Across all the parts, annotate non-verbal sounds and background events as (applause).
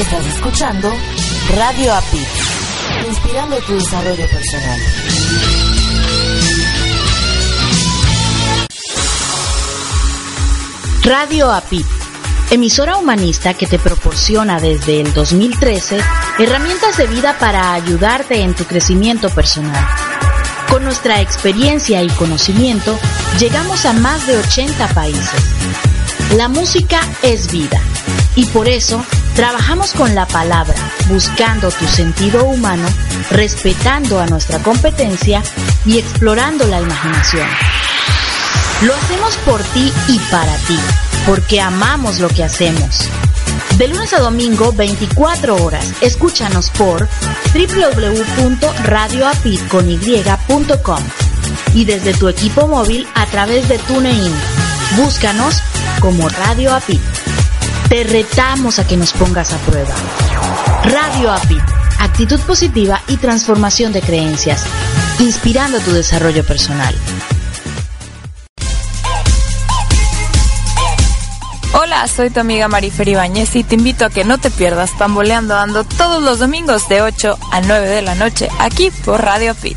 Estás escuchando Radio API, inspirando tu desarrollo personal. Radio API, emisora humanista que te proporciona desde el 2013 herramientas de vida para ayudarte en tu crecimiento personal. Con nuestra experiencia y conocimiento, llegamos a más de 80 países. La música es vida y por eso trabajamos con la palabra, buscando tu sentido humano, respetando a nuestra competencia y explorando la imaginación. Lo hacemos por ti y para ti, porque amamos lo que hacemos. De lunes a domingo, 24 horas. Escúchanos por www.radioapit.com y desde tu equipo móvil a través de TuneIn. Búscanos como Radio Apit. Te retamos a que nos pongas a prueba. Radio Apit. Actitud positiva y transformación de creencias, inspirando tu desarrollo personal. Hola, soy tu amiga Marifer Ibáñez y te invito a que no te pierdas Pamboleando Ando todos los domingos de 8 a 9 de la noche aquí por Radio Fit.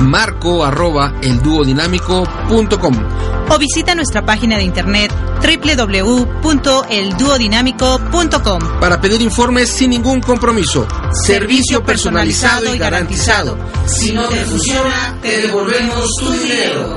marco arroba elduodinámico.com o visita nuestra página de internet www.elduodinámico.com para pedir informes sin ningún compromiso. Servicio personalizado y garantizado. Si no te funciona, te devolvemos tu dinero.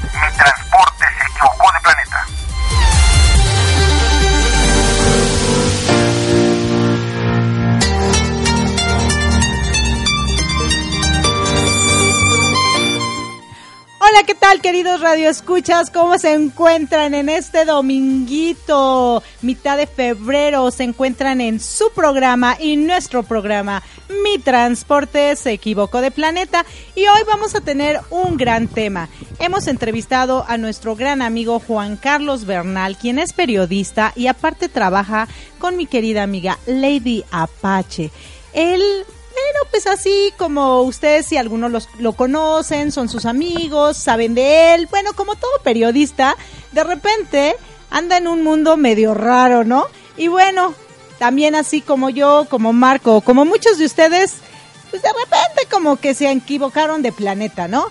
queridos radioescuchas? ¿Cómo se encuentran en este dominguito, mitad de febrero? Se encuentran en su programa y nuestro programa Mi Transporte se equivocó de planeta y hoy vamos a tener un gran tema. Hemos entrevistado a nuestro gran amigo Juan Carlos Bernal, quien es periodista y aparte trabaja con mi querida amiga Lady Apache. Él bueno, pues así como ustedes, si algunos los, lo conocen, son sus amigos, saben de él, bueno, como todo periodista, de repente anda en un mundo medio raro, ¿no? Y bueno, también así como yo, como Marco, como muchos de ustedes, pues de repente como que se equivocaron de planeta, ¿no?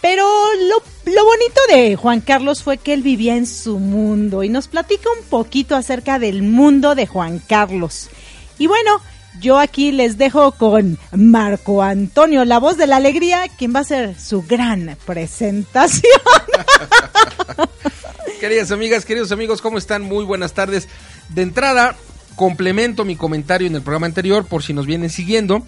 Pero lo, lo, bonito de Juan Carlos fue que él vivía en su mundo y nos platica un poquito acerca del mundo de Juan Carlos. Y bueno, yo aquí les dejo con Marco Antonio, la voz de la alegría, quien va a hacer su gran presentación. (laughs) Queridas amigas, queridos amigos, ¿cómo están? Muy buenas tardes. De entrada, complemento mi comentario en el programa anterior por si nos vienen siguiendo.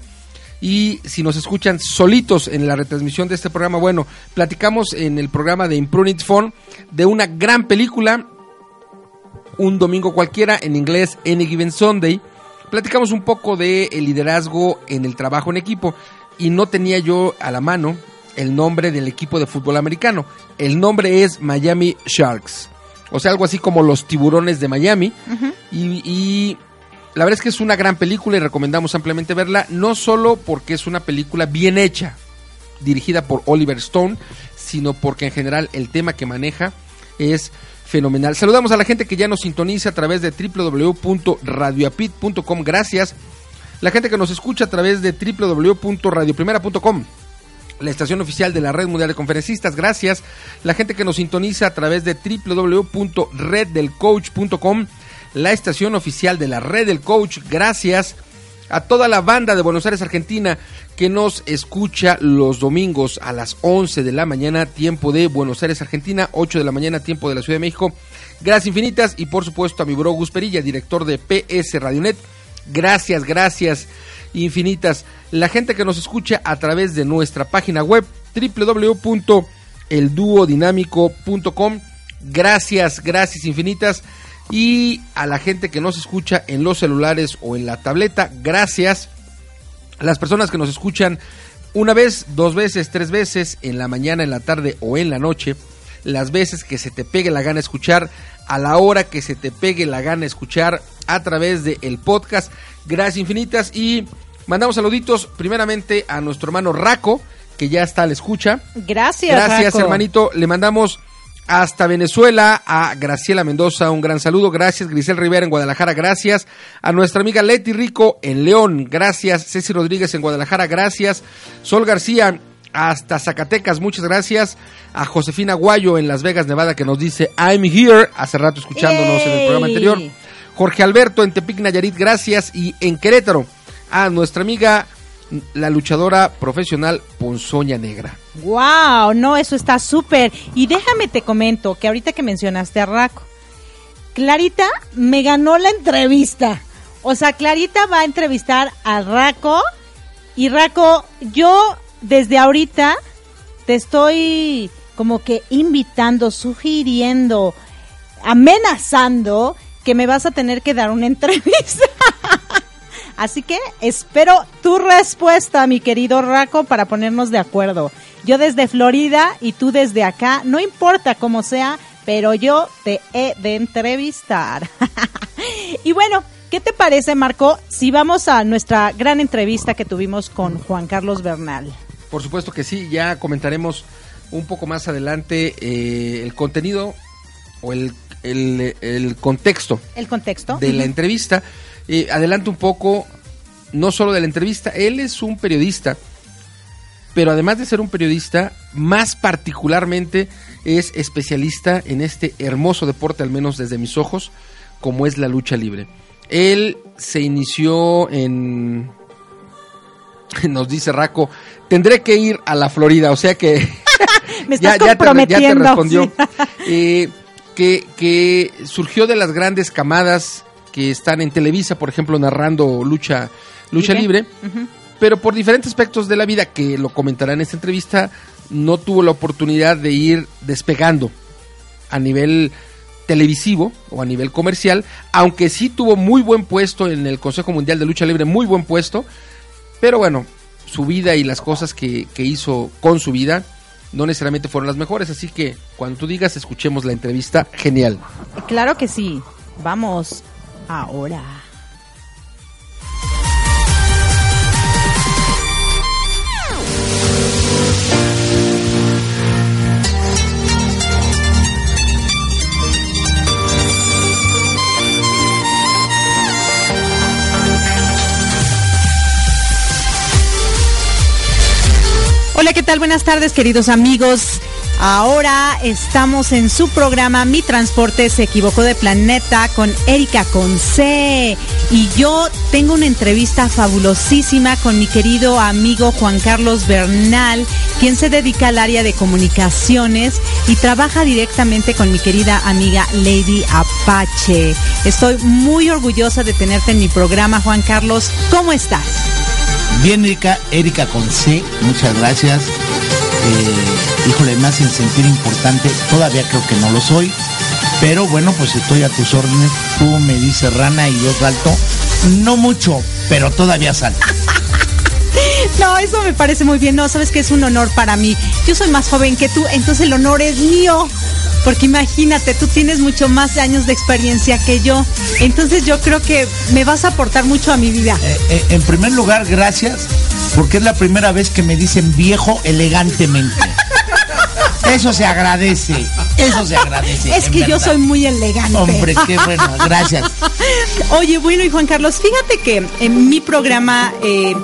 Y si nos escuchan solitos en la retransmisión de este programa, bueno, platicamos en el programa de Imprunit Phone de una gran película, un domingo cualquiera, en inglés Any Given Sunday, platicamos un poco de el liderazgo en el trabajo en equipo y no tenía yo a la mano el nombre del equipo de fútbol americano. El nombre es Miami Sharks. O sea, algo así como los tiburones de Miami. y, y la verdad es que es una gran película y recomendamos ampliamente verla, no solo porque es una película bien hecha, dirigida por Oliver Stone, sino porque en general el tema que maneja es fenomenal. Saludamos a la gente que ya nos sintoniza a través de www.radioapit.com. Gracias. La gente que nos escucha a través de www.radioprimera.com la estación oficial de la Red Mundial de Conferencistas. Gracias. La gente que nos sintoniza a través de www.reddelcoach.com, la estación oficial de la Red del Coach. Gracias a toda la banda de Buenos Aires, Argentina, que nos escucha los domingos a las 11 de la mañana, tiempo de Buenos Aires, Argentina, 8 de la mañana, tiempo de la Ciudad de México. Gracias infinitas y por supuesto a mi bro Gus Perilla, director de PS Radionet. Gracias, gracias infinitas. La gente que nos escucha a través de nuestra página web www.elduodinámico.com. Gracias, gracias infinitas. Y a la gente que nos escucha en los celulares o en la tableta, gracias. Las personas que nos escuchan una vez, dos veces, tres veces, en la mañana, en la tarde o en la noche, las veces que se te pegue la gana escuchar, a la hora que se te pegue la gana escuchar a través del el podcast. Gracias infinitas y mandamos saluditos primeramente a nuestro hermano Raco, que ya está a la escucha. Gracias, Gracias, Raco. hermanito. Le mandamos hasta Venezuela a Graciela Mendoza, un gran saludo. Gracias, Grisel Rivera en Guadalajara, gracias. A nuestra amiga Leti Rico en León, gracias. Ceci Rodríguez en Guadalajara, gracias. Sol García hasta Zacatecas, muchas gracias. A Josefina Guayo en Las Vegas, Nevada, que nos dice I'm here, hace rato escuchándonos en el programa anterior. Jorge Alberto en Tepic Nayarit, gracias. Y en Querétaro, a nuestra amiga, la luchadora profesional Ponzoña Negra. Wow, no, eso está súper. Y déjame te comento que ahorita que mencionaste a Raco, Clarita me ganó la entrevista. O sea, Clarita va a entrevistar a Raco y Raco, yo desde ahorita te estoy como que invitando, sugiriendo, amenazando que me vas a tener que dar una (laughs) entrevista. Así que espero tu respuesta, mi querido Raco, para ponernos de acuerdo. Yo desde Florida y tú desde acá, no importa cómo sea, pero yo te he de entrevistar. (laughs) y bueno, ¿qué te parece, Marco, si vamos a nuestra gran entrevista que tuvimos con Juan Carlos Bernal? Por supuesto que sí, ya comentaremos un poco más adelante eh, el contenido o el, el- el contexto El contexto. de la entrevista. Eh, adelanto un poco, no solo de la entrevista, él es un periodista, pero además de ser un periodista, más particularmente es especialista en este hermoso deporte, al menos desde mis ojos, como es la lucha libre. Él se inició en... (laughs) Nos dice Raco, tendré que ir a la Florida, o sea que (laughs) (laughs) Me ya, estás ya te, ya te respondió. sí. Eh, que, que surgió de las grandes camadas que están en Televisa, por ejemplo, narrando lucha, lucha libre, pero por diferentes aspectos de la vida, que lo comentará en esta entrevista, no tuvo la oportunidad de ir despegando a nivel televisivo o a nivel comercial, aunque sí tuvo muy buen puesto en el Consejo Mundial de Lucha Libre, muy buen puesto, pero bueno, su vida y las cosas que, que hizo con su vida no necesariamente fueron las mejores, así que cuando tú digas, escuchemos la entrevista, genial. Claro que sí. Vamos ahora. Hola, ¿qué tal? Buenas tardes, queridos amigos. Ahora estamos en su programa Mi Transporte se equivocó de planeta con Erika Conce. Y yo tengo una entrevista fabulosísima con mi querido amigo Juan Carlos Bernal, quien se dedica al área de comunicaciones y trabaja directamente con mi querida amiga Lady Apache. Estoy muy orgullosa de tenerte en mi programa, Juan Carlos. ¿Cómo estás? Bien, Erika, Erika con C, muchas gracias. Eh, híjole, me hacen sentir importante, todavía creo que no lo soy, pero bueno, pues estoy a tus órdenes. Tú me dices rana y yo salto No mucho, pero todavía sale. (laughs) No, eso me parece muy bien. No, sabes que es un honor para mí. Yo soy más joven que tú, entonces el honor es mío. Porque imagínate, tú tienes mucho más años de experiencia que yo. Entonces yo creo que me vas a aportar mucho a mi vida. Eh, eh, en primer lugar, gracias, porque es la primera vez que me dicen viejo elegantemente. Eso se agradece, eso se agradece. Es que yo verdad. soy muy elegante. Hombre, (laughs) qué bueno, gracias. Oye, bueno, y Juan Carlos, fíjate que en mi programa eh,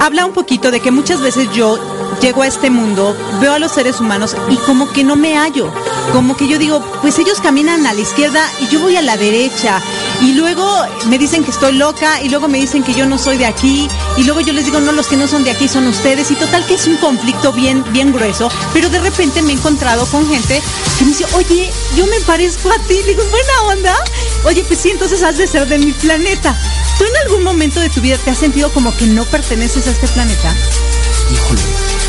habla un poquito de que muchas veces yo llego a este mundo, veo a los seres humanos y como que no me hallo. Como que yo digo, pues ellos caminan a la izquierda y yo voy a la derecha. Y luego me dicen que estoy loca y luego me dicen que yo no soy de aquí. Y luego yo les digo, no, los que no son de aquí son ustedes. Y total que es un conflicto bien, bien grueso. Pero de repente me he encontrado con gente que me dice, oye, yo me parezco a ti. Digo, buena onda. Oye, pues sí, entonces has de ser de mi planeta. ¿Tú en algún momento de tu vida te has sentido como que no perteneces a este planeta? Híjole.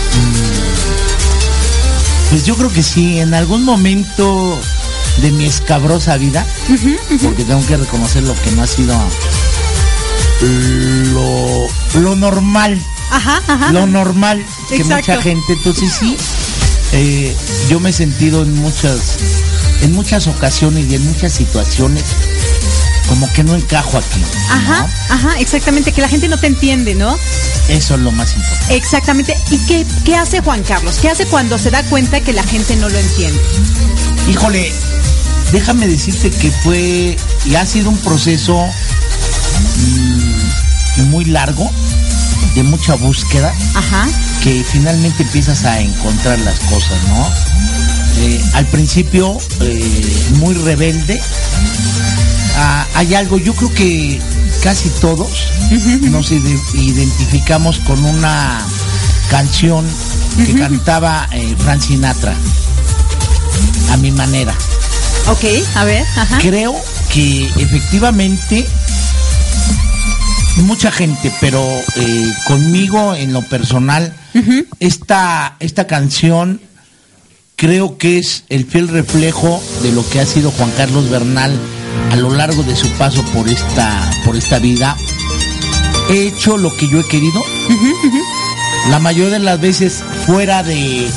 Pues yo creo que sí, en algún momento de mi escabrosa vida, porque tengo que reconocer lo que no ha sido lo, lo normal, Ajá, ajá. lo normal que Exacto. mucha gente, entonces sí, eh, yo me he sentido en muchas, en muchas ocasiones y en muchas situaciones como que no encajo aquí. ¿no? Ajá, ajá, exactamente, que la gente no te entiende, ¿no? Eso es lo más importante. Exactamente. ¿Y qué, qué hace Juan Carlos? ¿Qué hace cuando se da cuenta que la gente no lo entiende? Híjole, déjame decirte que fue y ha sido un proceso mm, muy largo, de mucha búsqueda, Ajá. que finalmente empiezas a encontrar las cosas, ¿no? Eh, al principio, eh, muy rebelde, ah, hay algo, yo creo que casi todos nos ide- identificamos con una canción que cantaba eh, Frank Sinatra, a mi manera. Ok, a ver, ajá. Creo que efectivamente mucha gente, pero eh, conmigo en lo personal, esta, esta canción creo que es el fiel reflejo de lo que ha sido Juan Carlos Bernal a lo largo de su paso por esta, por esta vida. He hecho lo que yo he querido. La mayoría de las veces fuera de,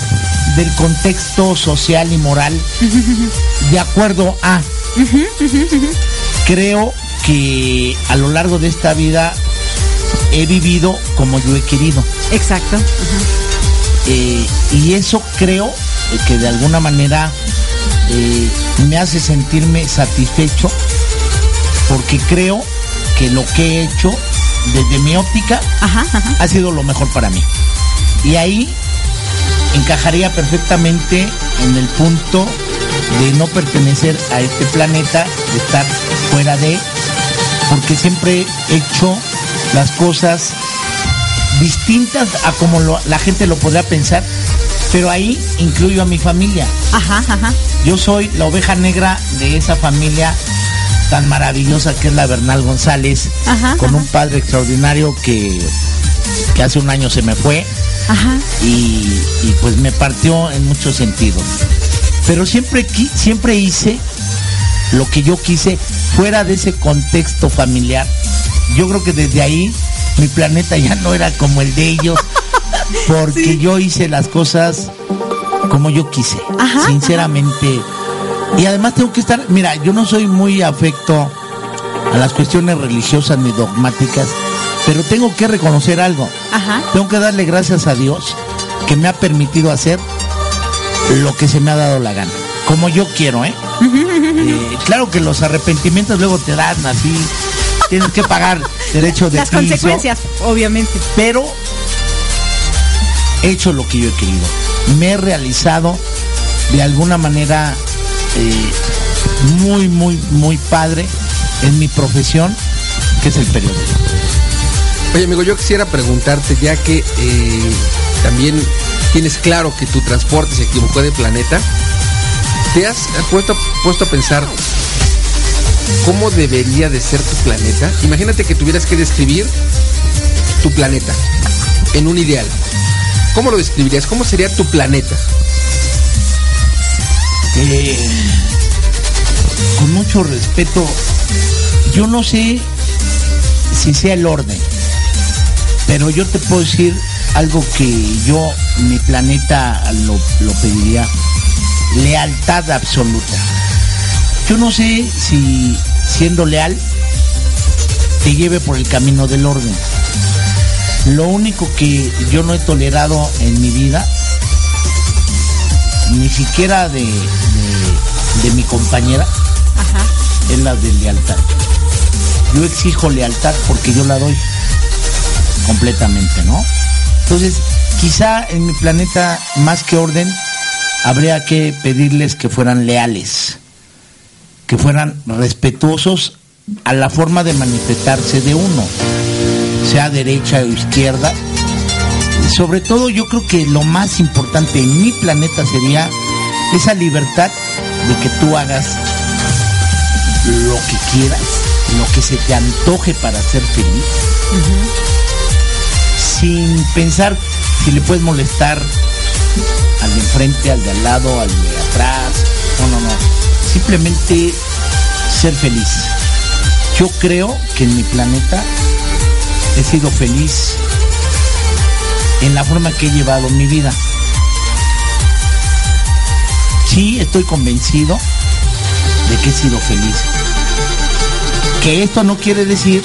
del contexto social y moral, de acuerdo a creo que a lo largo de esta vida he vivido como yo he querido. Exacto. Eh, y eso creo que de alguna manera eh, me hace sentirme satisfecho porque creo que lo que he hecho desde mi óptica Ajá, ajá. ha sido lo mejor para mí. Y ahí encajaría perfectamente en el punto de no pertenecer a este planeta, de estar fuera de, porque siempre he hecho las cosas distintas a como lo- la gente lo podría pensar, pero ahí incluyo a mi familia. Ajá, ajá. Yo soy la oveja negra de esa familia tan maravillosa que es la Bernal González, Ajá, con ajá. un padre extraordinario que, que hace un año se me fue Ajá. y, y, pues me partió en muchos sentidos. Pero siempre, siempre hice lo que yo quise fuera de ese contexto familiar. Yo creo que desde ahí mi planeta ya no era como el de ellos, (laughs) porque yo hice las cosas como yo quise, Ajá, sinceramente. Y además tengo que estar, mira, yo no soy muy afecto a las cuestiones religiosas ni dogmáticas, pero tengo que reconocer algo. Ajá. Tengo que darle gracias a Dios que me ha permitido hacer lo que se me ha dado la gana. Como yo quiero, ¿eh? Eh, claro que los arrepentimientos luego te dan así. Tienes que pagar derecho de Las piso, consecuencias, obviamente. Pero hecho lo que yo he querido. Me he realizado de alguna manera eh, muy, muy, muy padre en mi profesión, que es el periodismo. Oye, amigo, yo quisiera preguntarte, ya que eh, también tienes claro que tu transporte se equivocó de planeta, ¿te has puesto, puesto a pensar cómo debería de ser tu planeta? Imagínate que tuvieras que describir tu planeta en un ideal. ¿Cómo lo describirías? ¿Cómo sería tu planeta? Eh, con mucho respeto, yo no sé si sea el orden. Pero yo te puedo decir algo que yo, mi planeta, lo, lo pediría. Lealtad absoluta. Yo no sé si siendo leal te lleve por el camino del orden. Lo único que yo no he tolerado en mi vida, ni siquiera de, de, de mi compañera, es la de lealtad. Yo exijo lealtad porque yo la doy completamente, ¿no? Entonces, quizá en mi planeta, más que orden, habría que pedirles que fueran leales, que fueran respetuosos a la forma de manifestarse de uno, sea derecha o izquierda. Sobre todo yo creo que lo más importante en mi planeta sería esa libertad de que tú hagas lo que quieras, lo que se te antoje para ser feliz, sin pensar si le puedes molestar al de enfrente, al de al lado, al de atrás. No, no, no. Simplemente ser feliz. Yo creo que en mi planeta he sido feliz en la forma que he llevado mi vida. Sí, estoy convencido de que he sido feliz. Que esto no quiere decir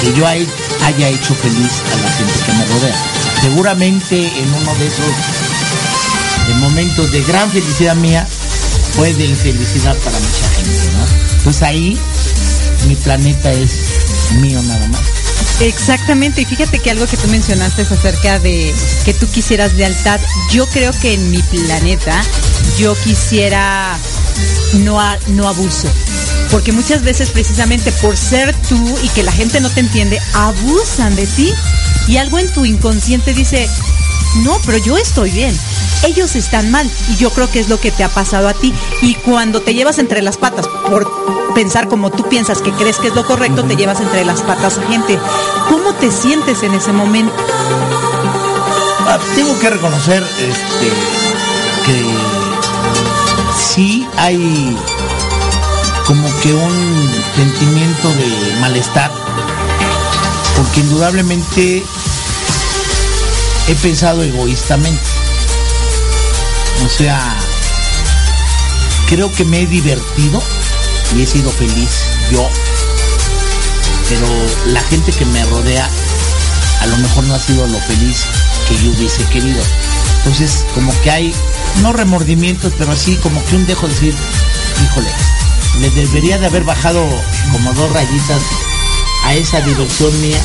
que yo hay- haya hecho feliz a la gente que me rodea. Seguramente en uno de esos momentos de gran felicidad mía fue de infelicidad para mucha gente, ¿no? Entonces ahí mi planeta es mío nada más. Exactamente, y fíjate que algo que tú mencionaste es acerca de que tú quisieras lealtad. Yo creo que en mi planeta yo quisiera no, no abuso. Porque muchas veces precisamente por ser tú y que la gente no te entiende, abusan de ti. Y algo en tu inconsciente dice, no, pero yo estoy bien. Ellos están mal. Y yo creo que es lo que te ha pasado a ti. Y cuando te llevas entre las patas por pensar como tú piensas que crees que es lo correcto, te llevas entre las patas a gente. ¿Cómo te sientes en ese momento? Ah, tengo que reconocer este, que sí hay como que un sentimiento de malestar, porque indudablemente he pensado egoístamente. O sea, creo que me he divertido y he sido feliz yo, pero la gente que me rodea a lo mejor no ha sido lo feliz que yo hubiese querido. Entonces, como que hay, no remordimientos, pero así como que un dejo de decir, híjole, le debería de haber bajado como dos rayitas a esa diversión mía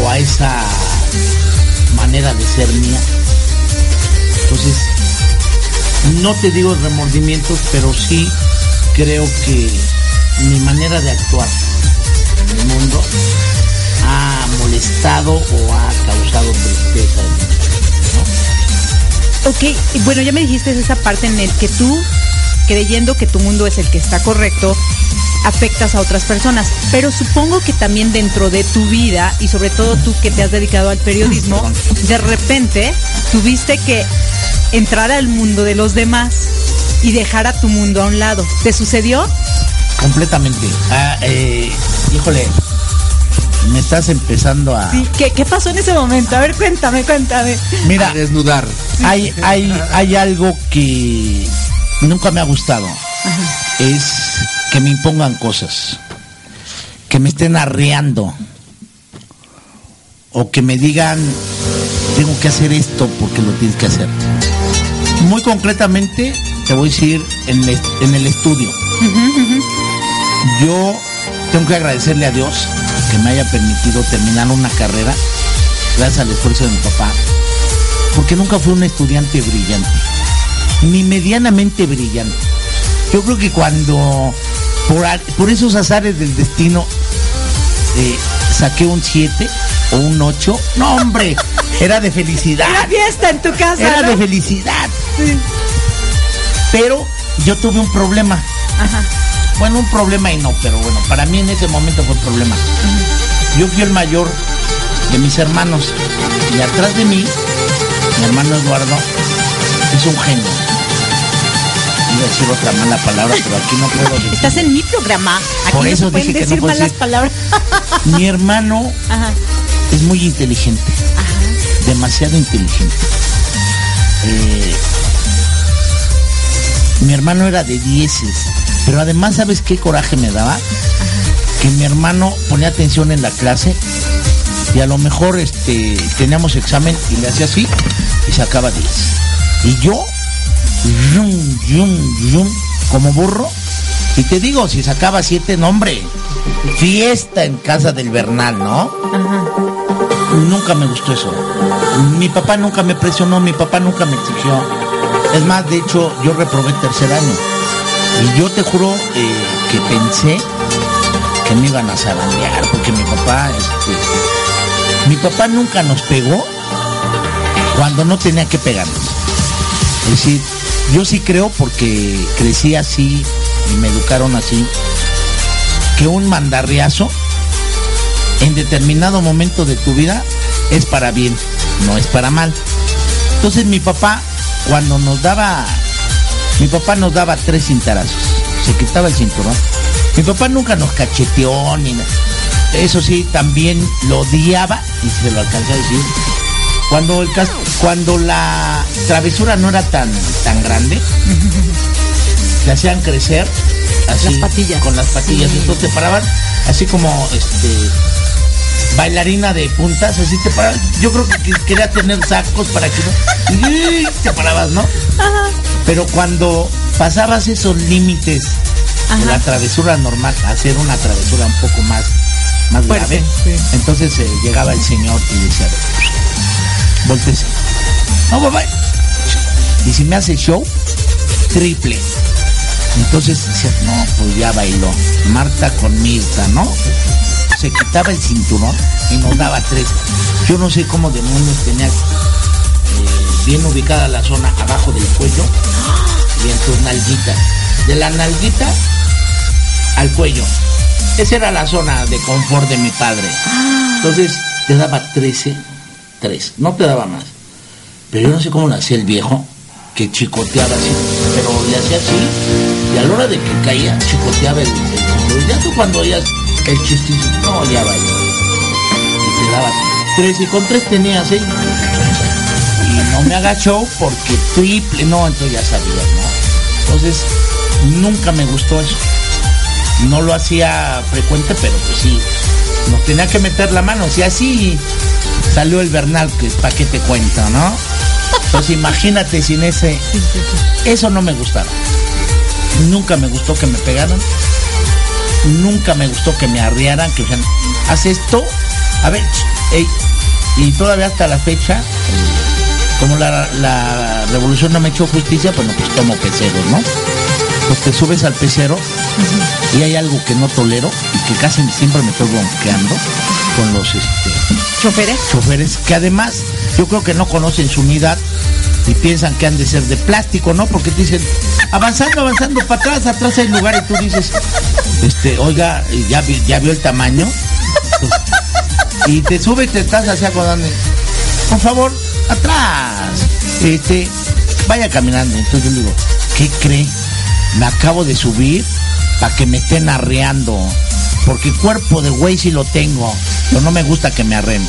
o a esa manera de ser mía. Entonces, no te digo remordimientos, pero sí creo que mi manera de actuar en el mundo ha molestado o ha causado tristeza en mí. Ok, y bueno, ya me dijiste esa parte en el que tú, creyendo que tu mundo es el que está correcto, afectas a otras personas. Pero supongo que también dentro de tu vida, y sobre todo tú que te has dedicado al periodismo, de repente tuviste que entrar al mundo de los demás y dejar a tu mundo a un lado. ¿Te sucedió? Completamente. Ah, eh, híjole, me estás empezando a... Sí. ¿Qué, qué pasó en ese momento? A ver, cuéntame, cuéntame. Mira, A desnudar. hay, hay, hay algo que nunca me ha gustado. Es que me impongan cosas. Que me estén arreando. O que me digan, tengo que hacer esto porque lo tienes que hacer. Muy concretamente, te voy a decir en el, en el estudio. Yo tengo que agradecerle a Dios que me haya permitido terminar una carrera gracias al esfuerzo de mi papá, porque nunca fui un estudiante brillante, ni medianamente brillante. Yo creo que cuando, por, por esos azares del destino, eh, saqué un 7 o un 8, no hombre, (laughs) era de felicidad. Una fiesta en tu casa. Era ¿no? de felicidad. Sí. Pero yo tuve un problema. Ajá. Bueno, un problema y no, pero bueno, para mí en ese momento fue problema. Yo fui el mayor de mis hermanos y atrás de mí, mi hermano Eduardo es un genio. Iba a decir otra mala palabra, pero aquí no puedo decir. Estás en mi programa. Aquí Por eso pueden dije que no malas decir. palabras. Mi hermano Ajá. es muy inteligente, demasiado inteligente. Eh, mi hermano era de dieces, pero además, ¿sabes qué coraje me daba? Que mi hermano ponía atención en la clase y a lo mejor este, teníamos examen y le hacía así y sacaba 10. Y yo, yum, yum, yum, como burro, y te digo, si sacaba 7, nombre, fiesta en casa del Bernal, ¿no? Nunca me gustó eso. Mi papá nunca me presionó, mi papá nunca me exigió. Es más, de hecho, yo reprobé tercer año. Y yo te juro eh, que pensé que me iban a zarandear, porque mi papá, este, mi papá nunca nos pegó cuando no tenía que pegarnos. Es decir, yo sí creo porque crecí así y me educaron así, que un mandarriazo en determinado momento de tu vida es para bien, no es para mal. Entonces mi papá, cuando nos daba, mi papá nos daba tres cintarazos, se quitaba el cinturón. Mi papá nunca nos cacheteó ni nada. Eso sí, también lo odiaba y se lo alcancé a decir. Cuando, el cuando la travesura no era tan, tan grande, (laughs) te hacían crecer así, Las patillas. con las patillas. Sí. Entonces te paraban así como este bailarina de puntas, así te parabas. Yo creo que que quería tener sacos para que no. y te parabas, ¿no? Pero cuando pasabas esos límites de la travesura normal hacer una travesura un poco más, más Fuerte, grave, sí. entonces eh, llegaba el señor y decía, voltese. No, papá. Y si me hace show, triple. Entonces decía, no, pues ya bailó. Marta con Mirta, ¿no? Se quitaba el cinturón y nos daba tres. Yo no sé cómo demonios tenía eh, bien ubicada la zona abajo del cuello y en tus nalguitas. De la nalguita al cuello. Esa era la zona de confort de mi padre. Entonces te daba 13, 3. No te daba más. Pero yo no sé cómo lo hacía el viejo, que chicoteaba así. Pero le hacía así y a la hora de que caía, chicoteaba el, el. Ya tú cuando oías el chistito, no, ya bailó. Y te daba 3 y con 3 tenía 6. Y no me agachó porque triple, no, entonces ya sabías, ¿no? Entonces, nunca me gustó eso. No lo hacía frecuente, pero pues sí, nos tenía que meter la mano. Si así salió el Bernal, que para qué te cuento, ¿no? Pues imagínate sin ese. Eso no me gustaba. Nunca me gustó que me pegaran. Nunca me gustó que me arriaran, que dijeran, haz esto. A ver. Y todavía hasta la fecha, eh, como la, la revolución no me echó justicia, bueno, pues tomo peceros, ¿no? Pues te subes al pecero y hay algo que no tolero y que casi siempre me estoy bronqueando con los este, ¿Choferes? choferes que además yo creo que no conocen su unidad y piensan que han de ser de plástico, ¿no? Porque te dicen, avanzando, avanzando, para atrás, atrás hay lugar y tú dices, este, oiga, ya, vi- ya vio el tamaño. (laughs) Y te subes, te estás así acordando, por favor, atrás, este, vaya caminando. Entonces yo digo, ¿qué cree? Me acabo de subir para que me estén arreando. Porque cuerpo de güey sí lo tengo, pero no me gusta que me arreen.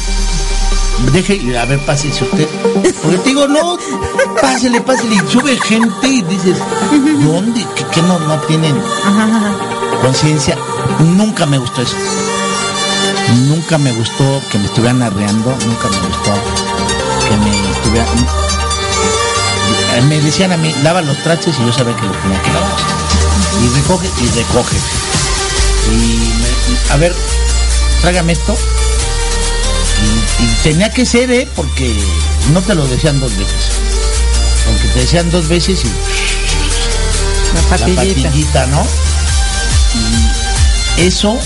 Deje, a ver, pásese usted. Porque te digo, no, pásele, pásele. Y sube gente y dices, ¿dónde? ¿Qué, qué no, no tienen conciencia? Nunca me gustó eso. Nunca me gustó que me estuvieran arreando. Nunca me gustó que me estuvieran. Me decían a mí, lava los trastes y yo sabía que lo tenía que lavar. Y recoge y recoge. Y me- a ver, trágame esto. Y, tenía que ser, ¿eh? Porque no te lo decían dos veces. Porque te decían dos veces y La la patillita. ¿no? Y eso,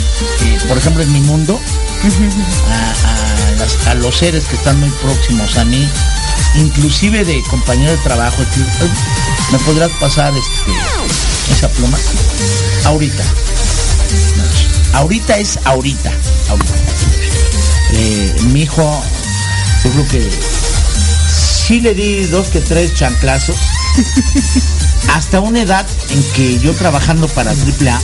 eh, por ejemplo, en mi mundo, (laughs) a, a las- a los seres que están muy próximos a mí, inclusive de compañero de trabajo, es decir, "Ay, ¿me podrás pasar este, esa pluma? Ahorita. Ahorita es ahorita. ahorita. Eh, mi hijo, yo creo que sí le di dos que tres chanclazos. (laughs) hasta una edad en que yo trabajando para AAA,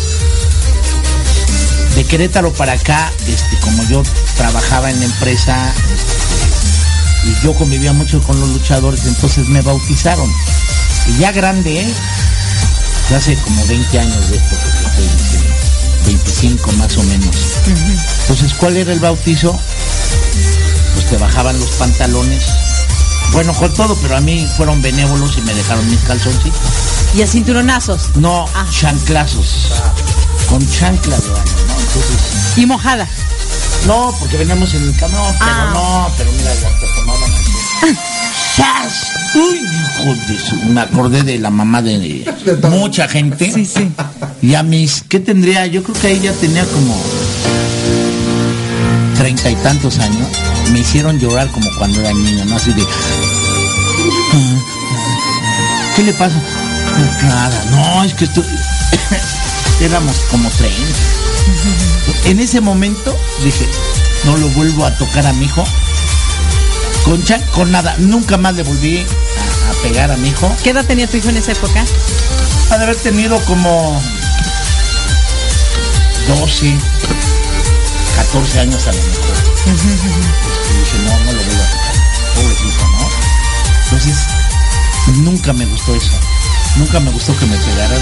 de Querétaro para acá, este, como yo trabajaba en la empresa este, y yo convivía mucho con los luchadores, entonces me bautizaron. Y ya grande, ¿eh? Ya hace como 20 años de esto, que te estoy diciendo. 25 más o menos. Entonces, ¿cuál era el bautizo? Pues te bajaban los pantalones. Bueno, con todo, pero a mí fueron benévolos y me dejaron mis calzoncitos. Y a cinturonazos. No, Ah. chanclazos. Con chanclas ¿no? Entonces, Y mojada. no, porque veníamos en el camión, pero Ah. no, pero mira, ya te tomaban así. ¡Sas! Uy, hijo de. Me acordé de la mamá de mucha gente. Sí, sí. Y a mis, ¿qué tendría? Yo creo que ahí ya tenía como treinta y tantos años. Me hicieron llorar como cuando era niño, ¿no? Así de... ¿Qué le pasa? Nada, no, es que estoy... (laughs) Éramos como 30. En ese momento dije, no lo vuelvo a tocar a mi hijo. Con, cha- con nada, nunca más le volví a, a pegar a mi hijo. ¿Qué edad tenía tu hijo en esa época? Ha de haber tenido como 12, 14 años a lo mejor. Nunca me gustó eso. Nunca me gustó que me pegaran.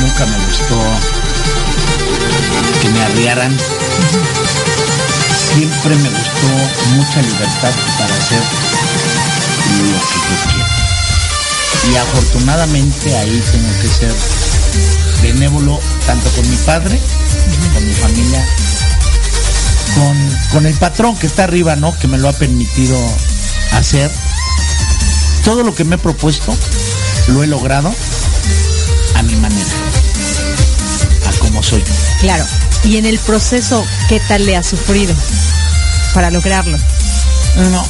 Nunca me gustó que me arriaran. Siempre me gustó mucha libertad para hacer lo que yo quiero. Y afortunadamente ahí tengo que ser benévolo tanto con mi padre, con mi familia, con, con el patrón que está arriba, ¿no? Que me lo ha permitido hacer. Todo lo que me he propuesto lo he logrado a mi manera, a como soy. Claro. Y en el proceso, ¿qué tal le ha sufrido para lograrlo? No,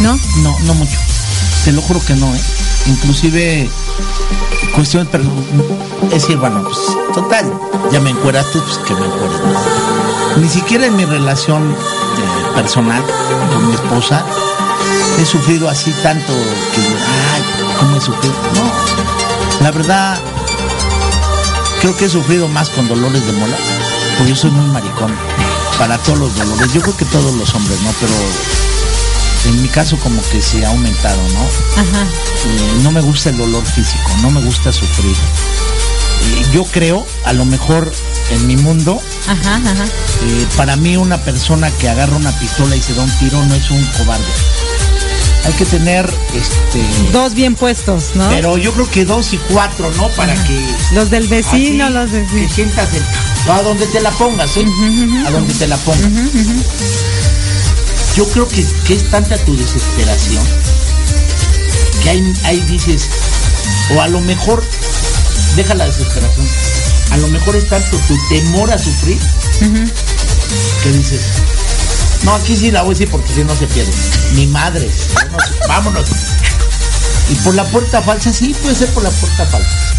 ¿No? no, no mucho. Te lo juro que no, ¿eh? Inclusive cuestiones, pero es decir, bueno, pues total, ya me encueraste, pues que me encueres. Ni siquiera en mi relación eh, personal con mi esposa he sufrido así tanto que, ay, ¿cómo he sufrido? No, la verdad, creo que he sufrido más con dolores de mola, porque yo soy muy maricón para todos los dolores. Yo creo que todos los hombres, ¿no? Pero en mi caso como que se ha aumentado, ¿no? Ajá. Eh, no me gusta el dolor físico, no me gusta sufrir. Eh, yo creo, a lo mejor en mi mundo, Ajá, ajá. eh, para mí una persona que agarra una pistola y se da un tiro no es un cobarde. Hay que tener, este... Dos bien puestos, ¿no? Pero yo creo que dos y cuatro, ¿no? Para que... Los del vecino, así, los del Que sientas el... A donde te la pongas, ¿eh? A donde te la pongas. Yo creo que, que es tanta tu desesperación que ahí, ahí dices, o a lo mejor, deja la desesperación, a lo mejor es tanto tu temor a sufrir que dices, no, aquí sí la voy a decir porque si no se pierde. Mi madre, vámonos. Y por la puerta falsa, sí, puede ser por la puerta falsa.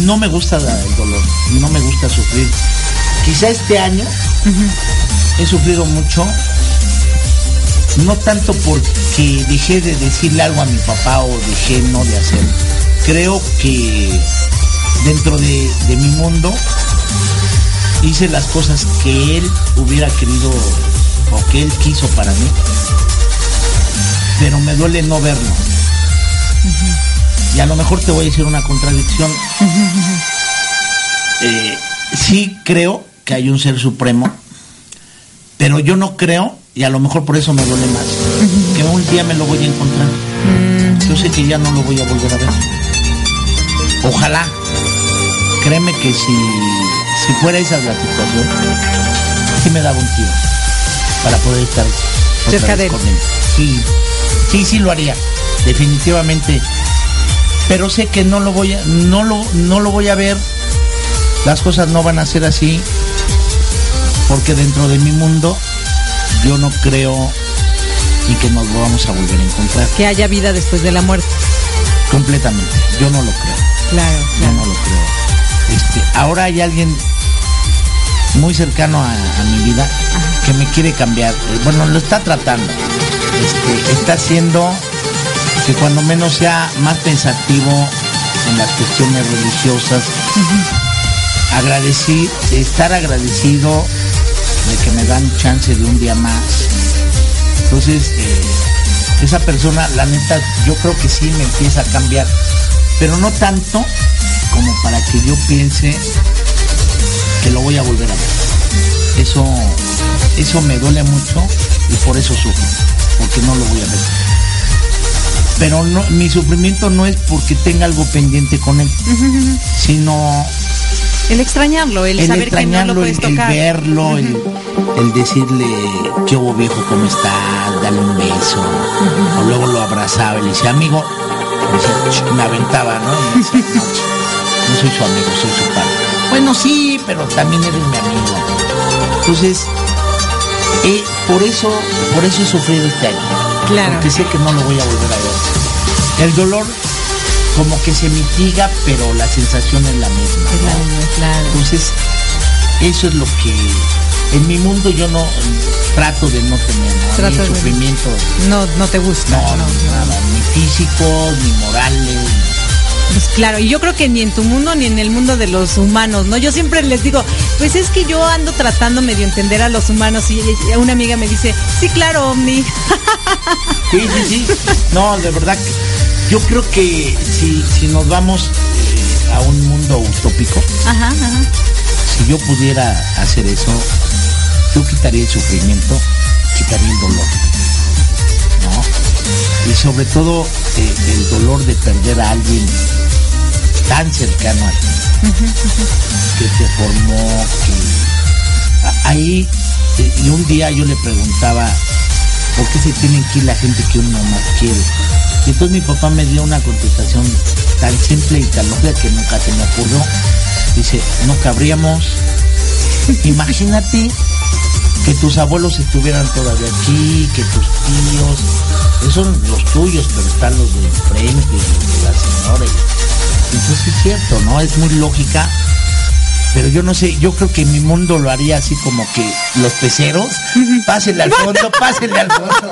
No me gusta el dolor, no me gusta sufrir. Quizá este año he sufrido mucho, no tanto porque dejé de decirle algo a mi papá o dejé no de hacer. Creo que dentro de, de mi mundo hice las cosas que él hubiera querido o que él quiso para mí, pero me duele no verlo. Y a lo mejor te voy a decir una contradicción. Eh, sí creo que hay un ser supremo, pero yo no creo, y a lo mejor por eso me duele más, que un día me lo voy a encontrar. Yo sé que ya no lo voy a volver a ver. Ojalá. Créeme que si, si fuera esa la situación, sí me daba un tiro para poder estar Cerca de él. con él. Sí, sí, sí lo haría, definitivamente. Pero sé que no lo voy a, no lo, no lo voy a ver. Las cosas no van a ser así, porque dentro de mi mundo yo no creo y que nos lo vamos a volver a encontrar Que haya vida después de la muerte. completamente. Yo no lo creo. Claro, Yo no lo creo. Este, ahora hay alguien muy cercano a, a mi vida que me quiere cambiar. Eh, Bueno, lo está tratando. Este, está haciendo que cuando menos sea más pensativo en las cuestiones religiosas. Agradecí, estar agradecido de que me dan chance de un día más. Entonces, eh, esa persona, la neta, yo creo que sí me empieza a cambiar, pero no tanto como para que yo piense que lo voy a volver a ver. Eso, eso me duele mucho y por eso sufro, porque no lo voy a ver. Pero no, mi sufrimiento no es porque tenga algo pendiente con él, sino El extrañarlo, el, el saber que no lo extrañarlo, puedes el, verlo, el, el decirle, ¿qué hubo viejo? ¿Cómo estás? Dale un beso. O luego lo abrazaba y le decía, amigo, me, aventaba, ¿no? Y me decía, no, no soy su amigo, soy su padre. Bueno, sí, pero también eres mi amigo. Entonces, eh, por eso, por eso he sufrido este año. Claro. Porque sé que no lo voy a volver a ver. El dolor como que se mitiga, pero la sensación es la misma. Es la ¿no? misma, claro. Entonces, eso es lo que en mi mundo yo no trato de no tener, ¿no? Mí Tratas el de- sufrimiento, No, no te gusta. no, no, no. nada, ni físico, ni morales. Pues claro, y yo creo que ni en tu mundo ni en el mundo de los humanos, ¿no? Yo siempre les digo, pues es que yo ando tratando medio entender a los humanos y una amiga me dice, sí, claro, Omni. Sí, sí, sí. No, de verdad que yo creo que si, si nos vamos eh, a un mundo utópico, Ajá, ajá. si yo pudiera hacer eso, yo quitaría el sufrimiento, quitaría el dolor. Y sobre todo eh, el dolor de perder a alguien tan cercano a ti, que te formó, que ahí, eh, y un día yo le preguntaba, ¿por qué se tienen que ir la gente que uno más quiere? Y entonces mi papá me dio una contestación tan simple y tan lógica que nunca se me ocurrió. Dice, no cabríamos. (laughs) Imagínate que tus abuelos estuvieran todavía aquí, que tus tíos, esos son los tuyos, pero están los de enfrente, los de la señora. Entonces es cierto, ¿no? Es muy lógica. Pero yo no sé, yo creo que mi mundo lo haría así como que los peceros, pásenle al fondo, (laughs) pásenle al fondo,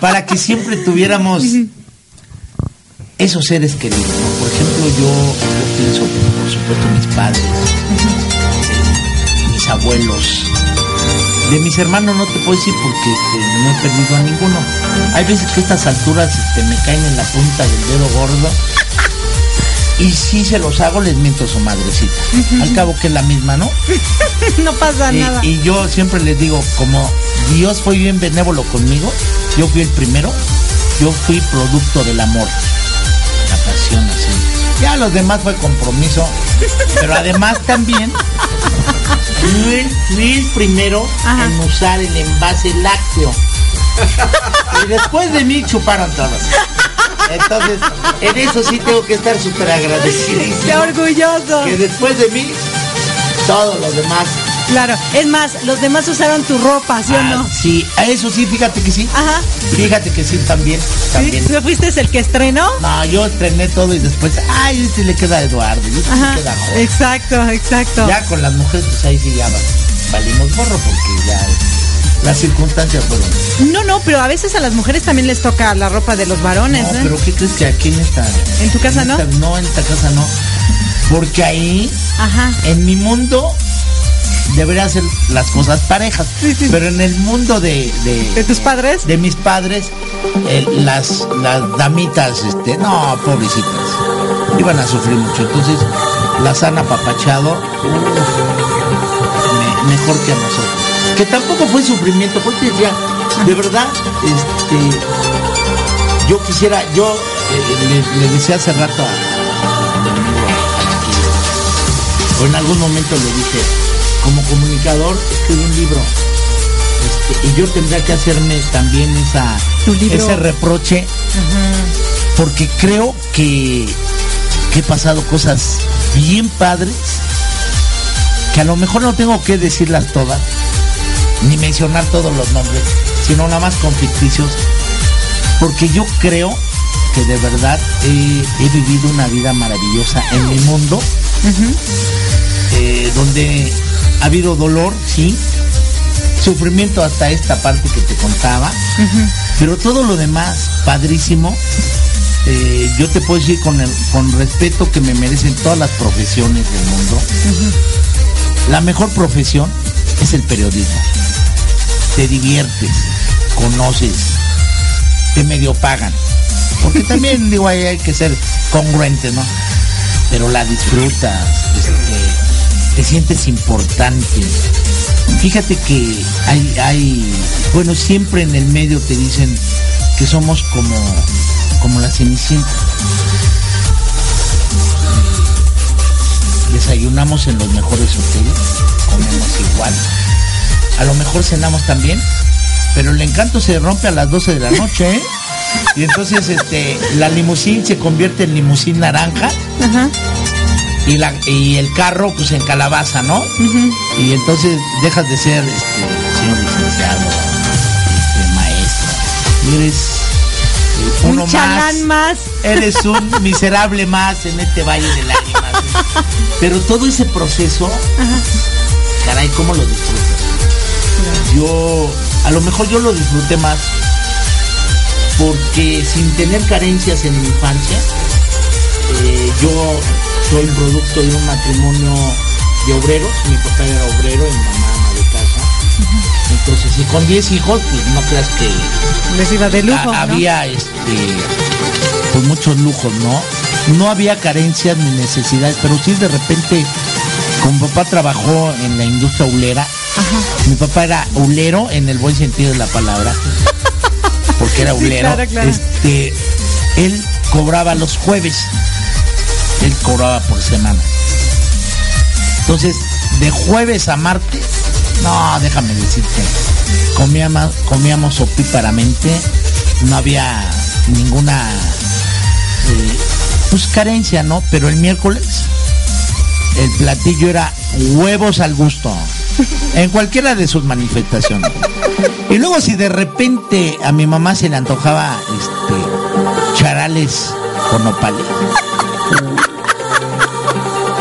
para que siempre tuviéramos esos seres queridos. ¿no? Por ejemplo, yo, yo pienso, por supuesto, mis padres, mis abuelos. De mis hermanos no te puedo decir porque este, no he perdido a ninguno. Hay veces que a estas alturas este, me caen en la punta del dedo gordo. (laughs) Y si se los hago, les miento a su madrecita. Al cabo que es la misma, ¿no? (laughs) no pasa Y, nada. y yo siempre les digo, como Dios fue bien benévolo conmigo, yo fui el primero, yo fui producto del amor, la pasión así. Ya los demás fue compromiso, pero además también fui el, fui el primero Ajá. en usar el envase lácteo. Y después de mí chuparon todos. Entonces, en eso sí tengo que estar súper Qué agradecidísimo. orgulloso. Que después de mí, todos los demás Claro, es más, los demás usaron tu ropa, ¿sí o Ah, no? Sí, a eso sí, fíjate que sí. Ajá. Fíjate que sí, también. También. ¿Tú fuiste el que estrenó? No, yo estrené todo y después, ay, este le queda a Eduardo, este Ajá. le queda a. Exacto, exacto. Ya con las mujeres, pues ahí sí ya va- valimos gorro porque ya las circunstancias fueron. No, no, pero a veces a las mujeres también les toca la ropa de los varones, No, ¿eh? pero ¿qué crees que aquí en esta. ¿En tu casa no? esta- no, en esta casa no. Porque ahí, Ajá. en mi mundo, debería ser las cosas parejas. Sí, sí. Pero en el mundo de. ¿De, ¿De tus padres? de mis padres, eh, las, las damitas, este, no, pobrecitas, iban a sufrir mucho. Entonces, las han apapachado me- mejor que a nosotros. Que tampoco fue sufrimiento, porque decía, de verdad, este, yo quisiera, yo eh, le, le decía hace rato a, a mi amigo, a Chiquillo, o en algún momento le dije, como comunicador, escribe un libro. Este, y yo tendría que hacerme también esa, ese reproche, porque creo que, que he pasado cosas bien padres, que a lo mejor no tengo que decirlas todas, ni mencionar todos los nombres, sino nada más con ficticios, porque yo creo que de verdad he, he vivido una vida maravillosa en mi mundo, eh, donde ha habido dolor, sí, sufrimiento hasta esta parte que te contaba, pero todo lo demás, padrísimo, eh, yo te puedo decir con, el, con respeto que me merecen todas las profesiones del mundo. La mejor profesión es el periodismo. Te diviertes, conoces, te medio pagan. Porque (laughs) también digo, ahí hay que ser congruente, ¿no? Pero la disfrutas, este, te sientes importante. Fíjate que hay, hay, bueno, siempre en el medio te dicen que somos como, como la cenicienta. Desayunamos en los mejores hoteles, comemos igual. A lo mejor cenamos también, pero el encanto se rompe a las 12 de la noche, ¿eh? Y entonces este, la limusín se convierte en limusín naranja. Y, la, y el carro pues en calabaza, ¿no? Y entonces dejas de ser este, señor licenciado, este, maestro. Y eres eh, uno Un chalán más. Eres un (laughs) miserable más en este valle de lágrimas. (laughs) Pero todo ese proceso, caray, ¿cómo lo disfrutas? Yo, a lo mejor yo lo disfruté más porque sin tener carencias en mi infancia, eh, yo soy producto de un matrimonio de obreros, mi papá era obrero y mi mamá ama de casa. Entonces, y con 10 hijos, pues no creas que Les iba de lujo. a- ¿no? había este pues muchos lujos, ¿no? No había carencias ni necesidades, pero sí de repente, como papá trabajó en la industria ulera, mi papá era ulero en el buen sentido de la palabra, porque era (laughs) Sí, ulero, claro, claro. este, él cobraba los jueves, cobraba por semana. Entonces, de jueves a martes, no, déjame decirte, comíamos, comíamos opíparamente, no había ninguna eh, pues carencia, ¿no? Pero el miércoles el platillo era huevos al gusto, en cualquiera de sus manifestaciones. Y luego si de repente a mi mamá se le antojaba este charales con nopales,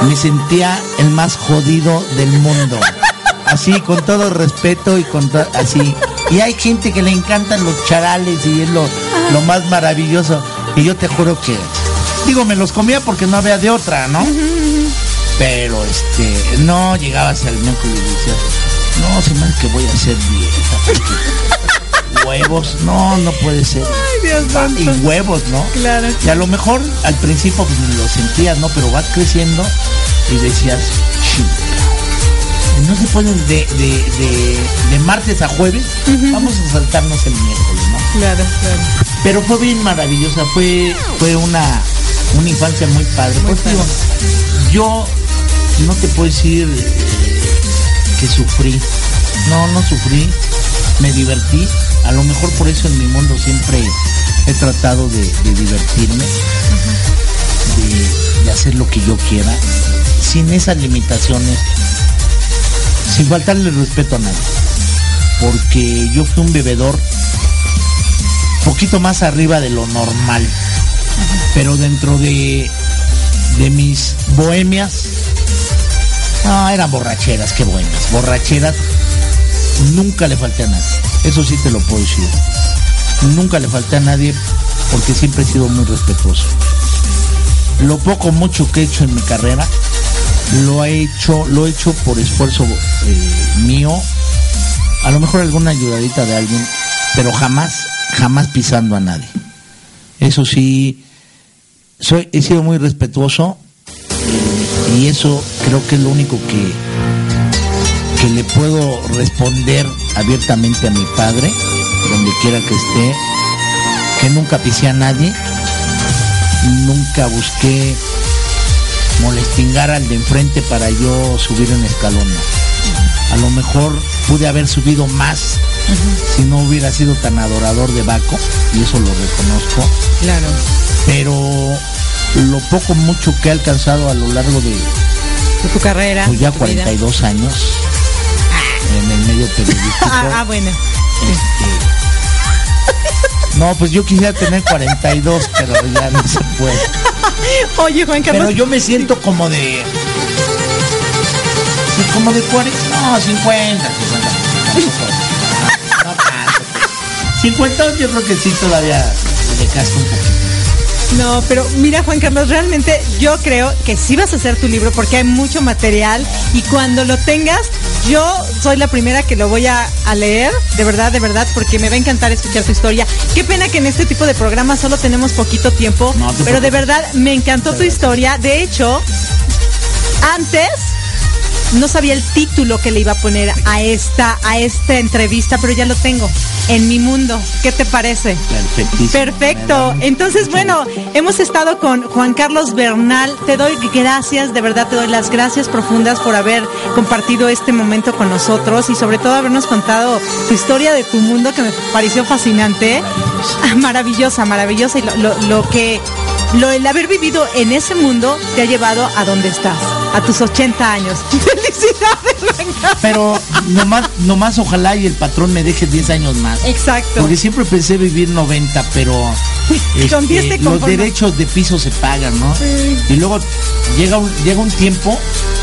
me sentía el más jodido del mundo. Así, con todo respeto y con to- así. Y hay gente que le encantan los charales y es lo, lo más maravilloso. Y yo te juro que, digo, me los comía porque no había de otra, ¿no? Pero este, no llegabas al miércoles y decías, no, se me que voy a hacer dieta. Huevos, no, no puede ser. Dios santo. Y huevos, ¿no? Claro. Y a lo mejor al principio pues, lo sentías, ¿no? Pero vas creciendo y decías, "Chin, no se pueden de, de, de, de martes a jueves, vamos a saltarnos el miércoles, ¿no? Claro, claro. Pero fue bien maravillosa, fue, fue una, una infancia muy padre. Pues, digo, yo no te puedo decir eh, que sufrí, no, no sufrí, me divertí, a lo mejor por eso en mi mundo siempre he tratado de, divertirme, de, hacer lo que yo quiera, sin esas limitaciones, sin faltarle respeto a nadie, porque yo fui un bebedor poquito más arriba de lo normal, pero dentro de, de mis bohemias, no, eran borracheras, qué buenas, borracheras, nunca le falté a nadie, eso sí te lo puedo decir, nunca le falté a nadie porque siempre he sido muy respetuoso. Lo poco mucho que he hecho en mi carrera, lo he hecho, lo he hecho por esfuerzo eh, mío, a lo mejor alguna ayudadita de alguien, pero jamás, jamás pisando a nadie. Eso sí, soy, he sido muy respetuoso y eso creo que es lo único que, que le puedo responder abiertamente a mi padre, donde quiera que esté, que nunca pisé a nadie, nunca busqué molestingar al de enfrente para yo subir un escalón. A lo mejor pude haber subido más si no hubiera sido tan adorador de Baco, y eso lo reconozco, Claro. pero lo poco mucho que he alcanzado a lo largo de De tu carrera. pues ya tu vida. 42 años en el medio periodístico. Ah, ah, bueno. este, no, pues yo quisiera tener 42, pero ya no se puede. (laughs) Oye, Juan Carlos. Pero yo me siento como de. pues como de 40. No, 50. 50. tampoco, No, no tanto. 50 yo creo que sí todavía le casco un poquito. No, pero mira Juan Carlos, realmente yo creo que sí vas a hacer tu libro porque hay mucho material y cuando lo tengas, yo soy la primera que lo voy a, a leer, de verdad, de verdad, porque me va a encantar escuchar tu historia. Qué pena que en este tipo de programas solo tenemos poquito tiempo, No pero de verdad me encantó tu historia. De hecho, antes no sabía el título que le iba a poner a esta a esta entrevista, pero ya lo tengo en mi mundo. ¿Qué te parece? Perfectísimo. Perfecto. Entonces, bueno, hemos estado con Juan Carlos Bernal. Te doy gracias, de verdad te doy las gracias profundas por haber compartido este momento con nosotros y sobre todo habernos contado tu historia de tu mundo que me pareció fascinante. Ah, Maravillosa, maravillosa y lo, lo- lo que lo el haber vivido en ese mundo te ha llevado a donde estás, a tus 80 años. (laughs) Felicidades. Pero nomás, nomás ojalá y el patrón me deje 10 años más. Exacto. Porque siempre pensé vivir 90, pero Con 10 te los derechos de piso se pagan, ¿no? Y luego llega un, llega un tiempo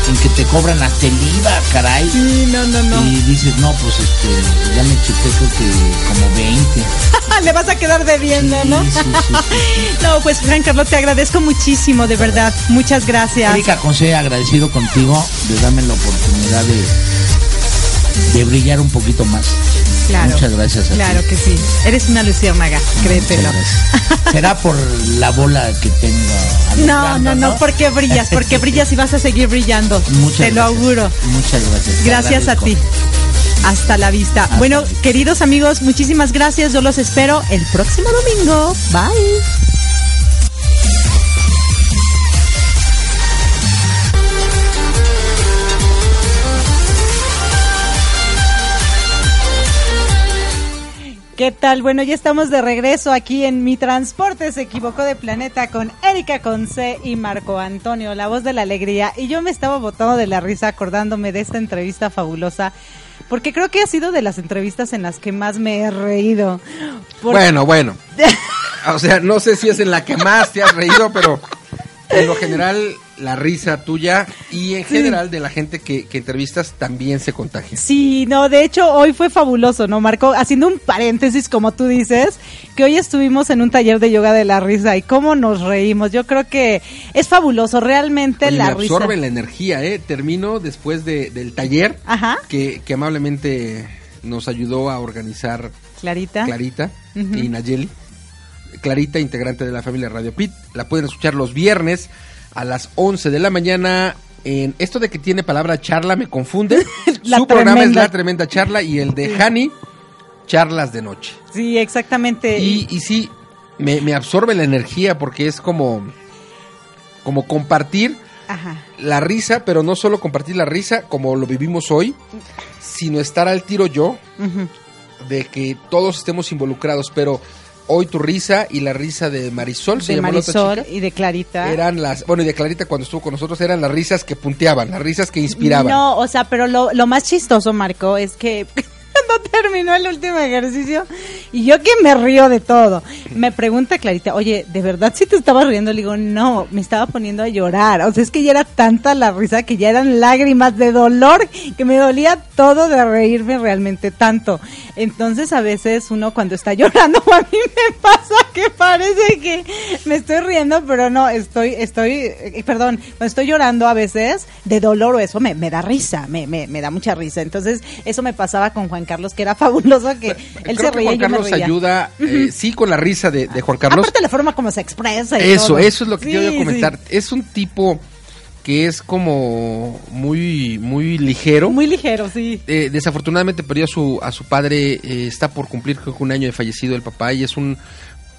en que te cobran hasta el IVA, caray. Sí, no, no, no. Y dices, no, pues este, ya me chuté creo que como 20. (laughs) Le vas a quedar debiendo, ¿no? Sí, sí, sí, sí. (laughs) No, pues Juan Carlos, te agradezco muchísimo, de verdad. Muchas gracias. Erika José, agradecido contigo de darme la oportunidad de, de brillar un poquito más. Claro. Muchas gracias a ti. Claro que sí. Eres una luciérnaga, créetelo. Será por la bola que tengo. No, no, no, porque brillas, porque brillas y vas a seguir brillando. Muchas Te lo gracias. auguro. Muchas gracias. Gracias a ti. Hasta la vista. Hasta bueno, queridos amigos, muchísimas gracias. Yo los espero el próximo domingo. Bye. ¿Qué tal? Bueno, ya estamos de regreso aquí en Mi Transporte se equivocó de planeta con Erika Conce y Marco Antonio, la voz de la alegría. Y yo me estaba botando de la risa acordándome de esta entrevista fabulosa, porque creo que ha sido de las entrevistas en las que más me he reído. Bueno, bueno. (laughs) O sea, no sé si es en la que más te has reído, pero en lo general la risa tuya y en general de la gente que, que entrevistas también se contagia. Sí, no, de hecho hoy fue fabuloso, ¿no, Marco? Haciendo un paréntesis, como tú dices, que hoy estuvimos en un taller de yoga de la risa y cómo nos reímos. Yo creo que es fabuloso, realmente Oye, la me risa. absorben la energía, ¿eh? Termino después de- del taller Ajá, que, que amablemente nos ayudó a organizar Clarita. Clarita y Nayeli. Clarita, integrante de la familia Radio Pit. La pueden escuchar los viernes a las 11 de la mañana. En esto de que tiene palabra charla me confunde. (laughs) Su programa es. La Tremenda Charla y el de Hani, Charlas de Noche. Sí, exactamente. Y, y sí, me, me absorbe la energía porque es como, como compartir Ajá. la risa, pero no solo compartir la risa como lo vivimos hoy, sino estar al tiro yo de que todos estemos involucrados, pero hoy tu risa y la risa de Marisol, se De llamó la otra Marisol chica, y de Clarita. eran las, bueno, y de Clarita cuando estuvo con nosotros eran las risas que punteaban, las risas que inspiraban. No, o sea, pero lo, lo más chistoso, Marco, es que (laughs) terminó el último ejercicio y yo que me río de todo, me pregunta Clarita, oye, ¿de verdad si te estabas riendo? Le digo, no, me estaba poniendo a llorar. O sea, es que ya era tanta la risa que ya eran lágrimas de dolor que me dolía todo de reírme realmente tanto. Entonces, a veces uno cuando está (laughs) llorando, a mí me pasa que parece que me estoy riendo, pero no, estoy, estoy, eh, perdón, cuando estoy llorando a veces de dolor o eso me, me da risa, me, me da mucha risa. Entonces, eso me pasaba con Juan Carlos, que era fabuloso que él Creo se que reía Juan y yo me Carlos reía. ayuda, eh, sí, con la risa de, de Juan Carlos. Aparte la forma como se expresa. y Eso, todo. eso es lo que Sí, a comentar. Es un tipo que es como muy, muy ligero. Muy ligero, sí. Eh, desafortunadamente perdió a su, a su padre, eh, está por cumplir creo que un año de fallecido el papá y es un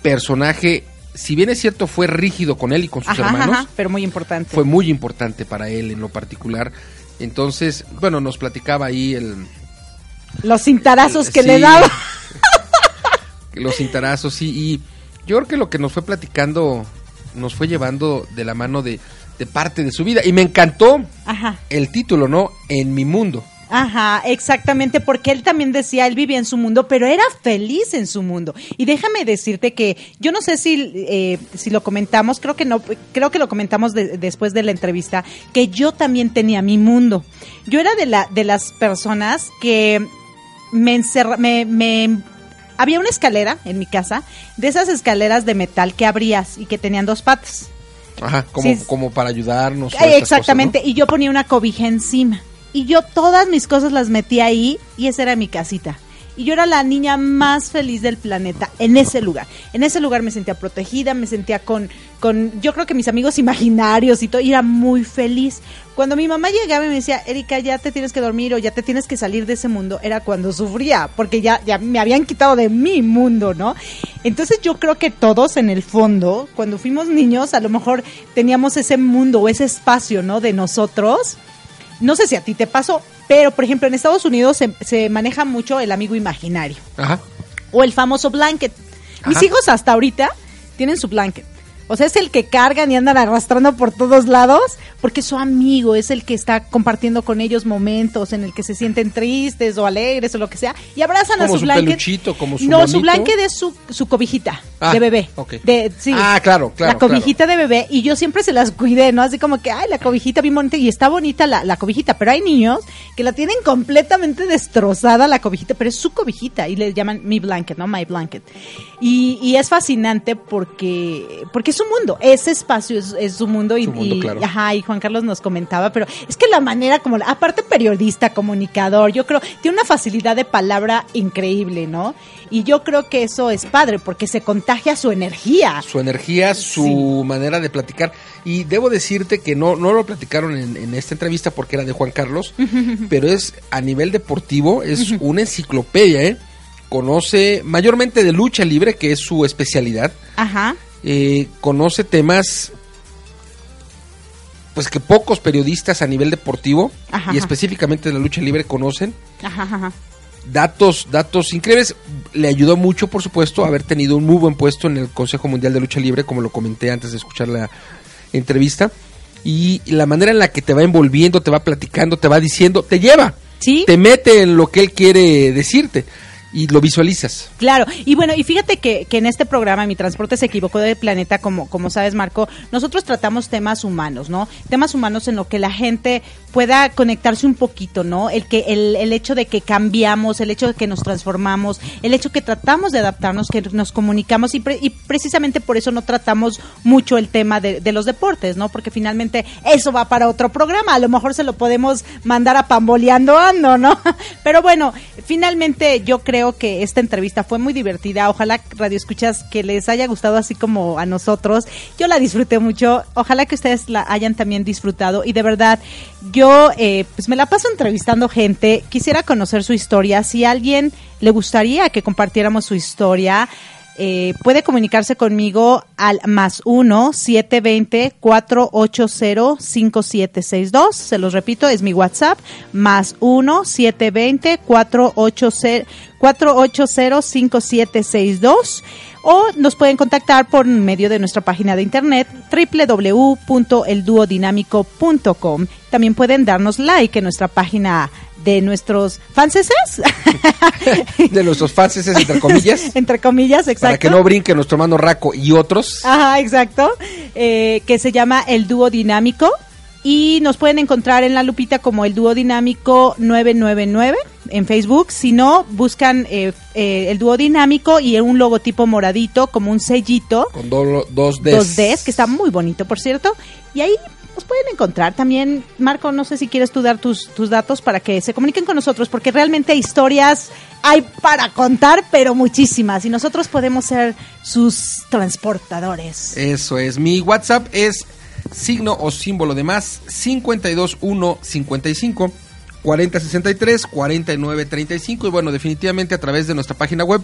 personaje, si bien es cierto fue rígido con él y con sus Ajá, hermanos, ajá, pero muy importante. fue muy importante para él en lo particular. Entonces, bueno, nos platicaba ahí el... Los cintarazos que sí, le daba. (laughs) Los cintarazos, sí, y yo creo que lo que nos fue platicando nos fue llevando de la mano de, de parte de su vida. Y me encantó Ajá. el título, ¿no? En mi mundo. Ajá, exactamente, porque él también decía, él vivía en su mundo, pero era feliz en su mundo. Y déjame decirte que yo no sé si, eh, si lo comentamos, creo que no, creo que lo comentamos de- después de la entrevista, que yo también tenía mi mundo. Yo era de, la, de las personas que me, encerra, me, me había una escalera en mi casa, de esas escaleras de metal que abrías y que tenían dos patas. Ajá, como, Sí. como para ayudarnos. estas Exactamente, cosas, y yo ponía una cobija encima. Y yo todas mis cosas las metí ahí y esa era mi casita. Y yo era la niña más feliz del planeta en ese lugar. En ese lugar me sentía protegida, me sentía con, con yo creo que mis amigos imaginarios y todo, y era muy feliz. Cuando mi mamá llegaba y me decía, Erika, ya te tienes que dormir o ya te tienes que salir de ese mundo, era cuando sufría, porque ya, ya me habían quitado de mi mundo, ¿no? Entonces yo creo que todos en el fondo, cuando fuimos niños, a lo mejor teníamos ese mundo o ese espacio, ¿no? De nosotros. No sé si a ti te pasó, pero por ejemplo en Estados Unidos se, se maneja mucho el amigo imaginario. Ajá. o el famoso blanket. Mis Ajá. hijos hasta ahorita tienen su blanket. O sea, es el que cargan y andan arrastrando por todos lados, porque es su amigo, es el que está compartiendo con ellos momentos en el que se sienten tristes o alegres o lo que sea, y abrazan a su, su blanket. peluchito, como su No, su blanket es su, su cobijita Ah, de bebé. ok. De, sí, Ah, claro, claro, La cobijita de bebé, y yo siempre se las cuidé, ¿no? Así como que, ay, la cobijita bien bonita, y está bonita la, la cobijita, pero hay niños que la tienen completamente destrozada la cobijita, pero es su cobijita, y le llaman mi blanket, ¿no? My blanket. Y, y es fascinante porque, porque es su mundo, ese espacio es, es su mundo, y, Su mundo, y- claro. ajá, y Juan Carlos nos comentaba, pero es que la manera como, aparte periodista, comunicador, yo creo, tiene una facilidad de palabra increíble, ¿no? Y yo creo que eso es padre, porque se contagia su energía. Su energía, su manera de platicar. Y debo decirte que no, no lo platicaron en, en esta entrevista porque era de Juan Carlos, (laughs) pero es a nivel deportivo, es (laughs) una enciclopedia, ¿eh? Conoce mayormente de lucha libre, que es su especialidad. Ajá. Eh, conoce temas pues que pocos periodistas a nivel deportivo Ajá, y específicamente de la lucha libre conocen. Ajá, ajá. datos datos increíbles. Le ayudó mucho por supuesto haber tenido un muy buen puesto en el Consejo Mundial de Lucha Libre como lo comenté antes de escuchar la entrevista. Y la manera en la que te va envolviendo te va platicando te va diciendo te lleva Sí. te mete en lo que él quiere decirte y lo visualizas Claro, y bueno, y fíjate que, que en este programa Mi Transporte se equivocó de planeta, como, como sabes, Marco, nosotros tratamos temas humanos, ¿no? Temas humanos en lo que la gente pueda conectarse un poquito, ¿no? El que, el, el hecho de que cambiamos, el hecho de que nos transformamos, el hecho que tratamos de adaptarnos, que nos comunicamos, y, pre- y precisamente por eso no tratamos mucho el tema de, de los deportes, ¿no? Porque finalmente eso va para otro programa, a lo mejor se lo podemos mandar a pamboleando ando, ¿no? (laughs) Pero bueno, finalmente yo creo que esta entrevista fue muy divertida. Ojalá, Radio Escuchas, que les haya gustado así como a nosotros. Yo la disfruté mucho. Ojalá que ustedes la hayan también disfrutado. Y de verdad, yo eh, pues me la paso entrevistando gente. Quisiera conocer su historia. Si a alguien le gustaría que compartiéramos su historia, eh, puede comunicarse conmigo al más 1 720 480 5762. Se los repito, es mi WhatsApp, más 1 720 480 480 5762 o nos pueden contactar por medio de nuestra página de internet www.elduodinámico.com. También pueden darnos like en nuestra página de nuestros fanses, (laughs) de nuestros fans ese es entre comillas (laughs) entre comillas, exacto. para que no brinque nuestro hermano Raco y otros Ajá, exacto. Eh, que se llama El Dúo Dinámico. Y nos pueden encontrar en la lupita como El Dúo Dinámico 999 en Facebook. Si no, buscan eh, eh, El Dúo Dinámico y un logotipo moradito como un sellito. con do- dos Ds. Dos Ds, que está muy bonito, por cierto. Y ahí nos pueden encontrar. También, Marco, no sé si quieres tú dar tus, tus datos para que se comuniquen con nosotros, porque realmente historias hay para contar, pero muchísimas. Y nosotros podemos ser sus transportadores. Eso es. Mi WhatsApp es signo o símbolo de más 52155 4063 4935 y bueno, definitivamente a través de nuestra página web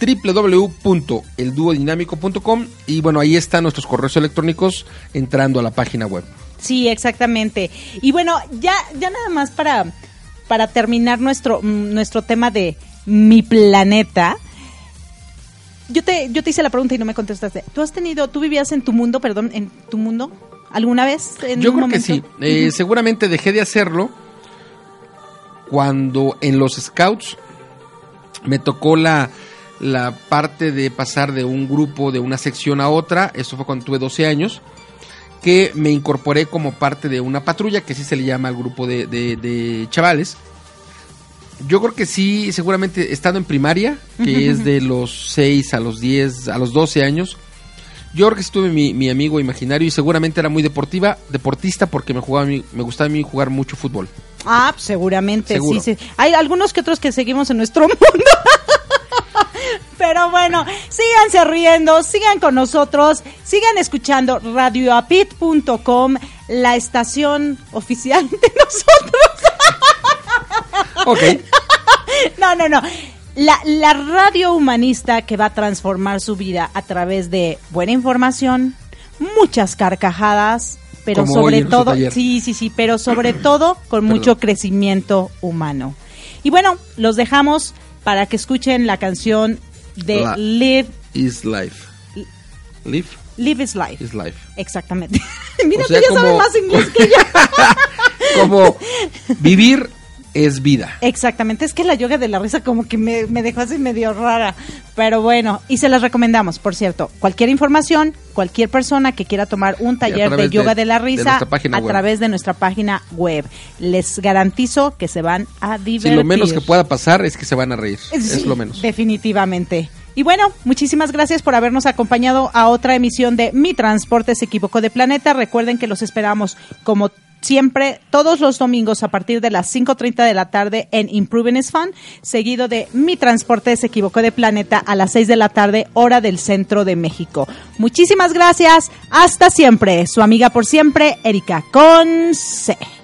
www.elduodinámico.com y bueno, ahí están nuestros correos electrónicos entrando a la página web. Sí, exactamente. Y bueno, ya, ya nada más para, para terminar nuestro, mm, nuestro tema de mi planeta. Yo te, yo te hice la pregunta y no me contestaste. ¿Tú has tenido, tú vivías en tu mundo, perdón, en tu mundo alguna vez? En Yo creo que sí. Eh. Seguramente dejé de hacerlo cuando en los scouts me tocó la, la parte de pasar de un grupo, de una sección a otra. Eso fue cuando tuve 12 años. Que me incorporé como parte de una patrulla, que sí se le llama al grupo de, de- de chavales. Yo creo que sí, seguramente estando en primaria, que es de los 6 a los 10, a los 12 años. Yo creo que sí tuve mi, mi amigo imaginario y seguramente era muy deportiva, deportista porque me jugaba me gustaba a mí jugar mucho fútbol. Ah, pues, seguramente, Seguro. sí, sí. Hay algunos que otros que seguimos en nuestro (laughs) mundo. Pero bueno, síganse riendo, sigan con nosotros, sigan escuchando radioapit.com, la estación oficial de nosotros. Ok. (laughs) No, no, no. La, la radio humanista que va a transformar su vida a través de buena información, muchas carcajadas, pero Como sobre todo, sí, sí, sí, pero sobre (clears throat) todo con Perdón. mucho crecimiento humano. Y bueno, los dejamos para que escuchen la canción de La- Live, Is life. Live Live is Life. is life. Exactamente. (laughs) Mira, O sea, tú ya sabes como- más inglés que yo. (laughs) Como vivir es vida. Exactamente, es que la yoga de la risa como que me, me dejó así medio rara, pero bueno, y se las recomendamos, por cierto, cualquier información, cualquier persona que quiera tomar un taller de yoga de- de, la risa a web. través de nuestra página web. Les garantizo que se van a divertir. Si lo menos que pueda pasar es que se van a reír. Sí, es lo menos. Definitivamente. Y bueno, muchísimas gracias por habernos acompañado a otra emisión de Mi Transporte se equivocó de planeta. Recuerden que los esperamos como siempre todos los domingos a partir de las 5.30 de la tarde en Improving is Fun, seguido de Mi Transporte se equivocó de planeta a las 6 de la tarde, hora del centro de México. Muchísimas gracias. Hasta siempre. Su amiga por siempre, Erika Conce.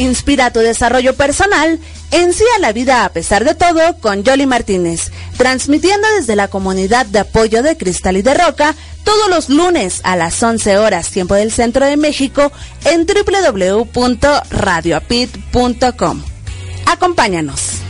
Inspira tu desarrollo personal, a la vida a pesar de todo con Yoli Martínez, transmitiendo desde la comunidad de apoyo de Cristal y de Roca todos los lunes a las 11 horas tiempo del centro de México en www.radioapit.com. Acompáñanos.